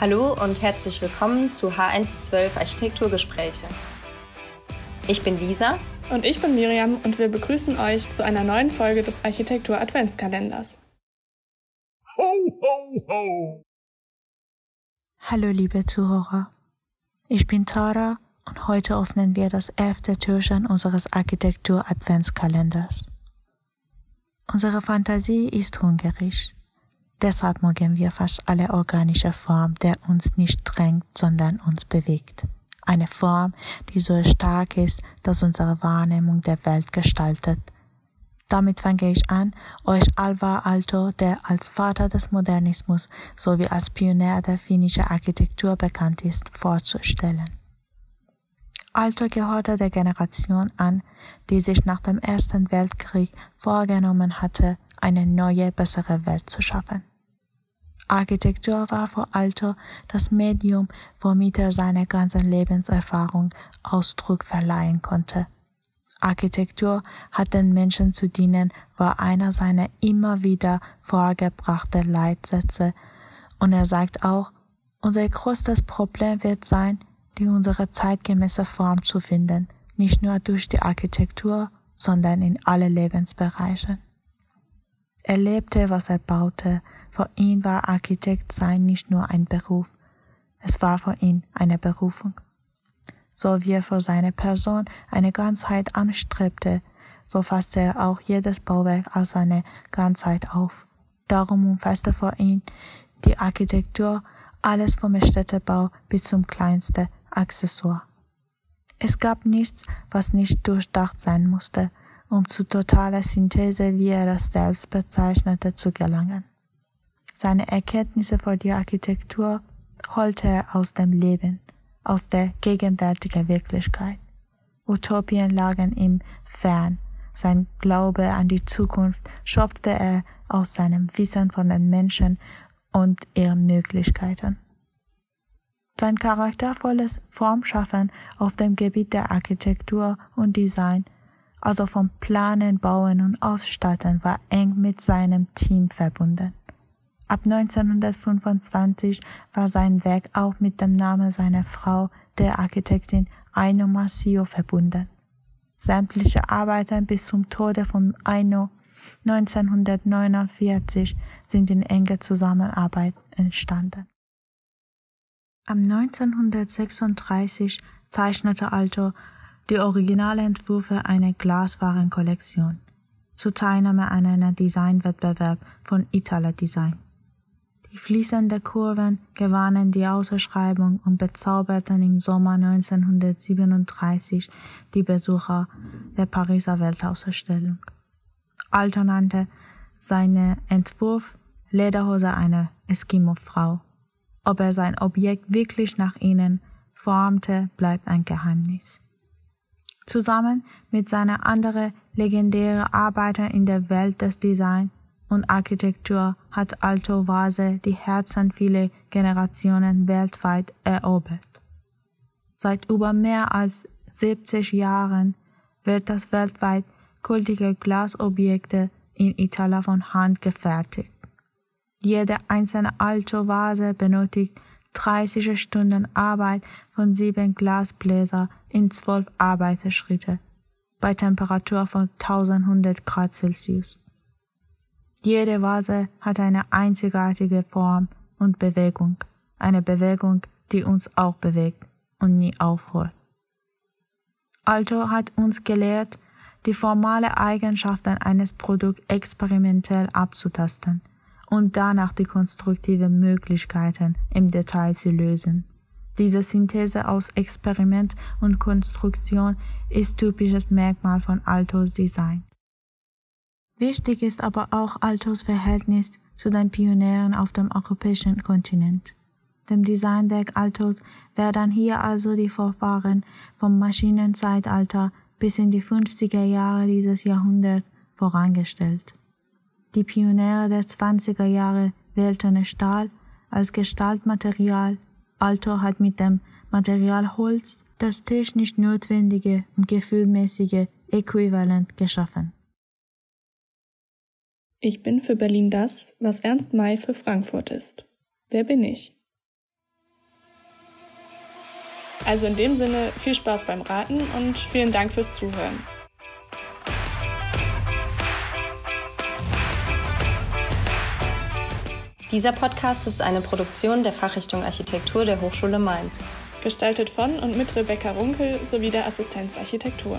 Hallo und herzlich willkommen zu H112 Architekturgespräche. Ich bin Lisa. Und ich bin Miriam und wir begrüßen euch zu einer neuen Folge des Architektur Adventskalenders. Ho, ho, ho! Hallo liebe Zuhörer. Ich bin Tara und heute öffnen wir das elfte Türchen unseres Architektur Adventskalenders. Unsere Fantasie ist hungrig. Deshalb mögen wir fast alle organische Form, der uns nicht drängt, sondern uns bewegt. Eine Form, die so stark ist, dass unsere Wahrnehmung der Welt gestaltet. Damit fange ich an, euch Alvar Aalto, der als Vater des Modernismus sowie als Pionier der finnischen Architektur bekannt ist, vorzustellen. Aalto gehörte der Generation an, die sich nach dem Ersten Weltkrieg vorgenommen hatte, eine neue, bessere Welt zu schaffen. Architektur war vor Alter das Medium, womit er seine ganze Lebenserfahrung Ausdruck verleihen konnte. Architektur hat den Menschen zu dienen, war einer seiner immer wieder vorgebrachten Leitsätze. Und er sagt auch, unser größtes Problem wird sein, die unsere zeitgemäße Form zu finden, nicht nur durch die Architektur, sondern in alle Lebensbereiche. Er lebte, was er baute, für ihn war Architekt sein nicht nur ein Beruf, es war für ihn eine Berufung. So wie er für seine Person eine Ganzheit anstrebte, so fasste er auch jedes Bauwerk als eine Ganzheit auf. Darum umfasste für ihn die Architektur alles vom Städtebau bis zum kleinsten Accessoire. Es gab nichts, was nicht durchdacht sein musste, um zu totaler Synthese, wie er es selbst bezeichnete, zu gelangen. Seine Erkenntnisse für die Architektur holte er aus dem Leben, aus der gegenwärtigen Wirklichkeit. Utopien lagen ihm fern. Sein Glaube an die Zukunft schöpfte er aus seinem Wissen von den Menschen und ihren Möglichkeiten. Sein charaktervolles Formschaffen auf dem Gebiet der Architektur und Design, also vom Planen, Bauen und Ausstatten, war eng mit seinem Team verbunden. Ab 1925 war sein Werk auch mit dem Namen seiner Frau, der Architektin Aino Masio, verbunden. Sämtliche Arbeiten bis zum Tode von Aino 1949 sind in enger Zusammenarbeit entstanden. Am 1936 zeichnete Alto die Originalentwürfe einer Glaswarenkollektion zur Teilnahme an einer Designwettbewerb von Itala Design. Die fließenden Kurven gewannen die Ausschreibung und bezauberten im Sommer 1937 die Besucher der Pariser Weltausstellung. Alter nannte seine Entwurf Lederhose einer Eskimo-Frau. Ob er sein Objekt wirklich nach ihnen formte, bleibt ein Geheimnis. Zusammen mit seiner anderen legendären Arbeiten in der Welt des Designs und Architektur hat Alto Vase die Herzen vieler Generationen weltweit erobert. Seit über mehr als 70 Jahren wird das weltweit kultige Glasobjekte in Italien von Hand gefertigt. Jede einzelne Alto Vase benötigt 30 Stunden Arbeit von sieben Glasbläser in zwölf Arbeitsschritte bei Temperatur von 1100 Grad Celsius. Jede Vase hat eine einzigartige Form und Bewegung, eine Bewegung, die uns auch bewegt und nie aufhört. Alto hat uns gelehrt, die formale Eigenschaften eines Produkts experimentell abzutasten und danach die konstruktiven Möglichkeiten im Detail zu lösen. Diese Synthese aus Experiment und Konstruktion ist typisches Merkmal von Altos Design. Wichtig ist aber auch Altos Verhältnis zu den Pionieren auf dem europäischen Kontinent. Dem Designwerk Altos werden hier also die Vorfahren vom Maschinenzeitalter bis in die 50er Jahre dieses Jahrhunderts vorangestellt. Die Pioniere der 20er Jahre wählten Stahl als Gestaltmaterial. Alto hat mit dem Material Holz das technisch notwendige und gefühlmäßige Äquivalent geschaffen. Ich bin für Berlin das, was Ernst May für Frankfurt ist. Wer bin ich? Also in dem Sinne viel Spaß beim Raten und vielen Dank fürs Zuhören. Dieser Podcast ist eine Produktion der Fachrichtung Architektur der Hochschule Mainz. Gestaltet von und mit Rebecca Runkel sowie der Assistenz Architektur.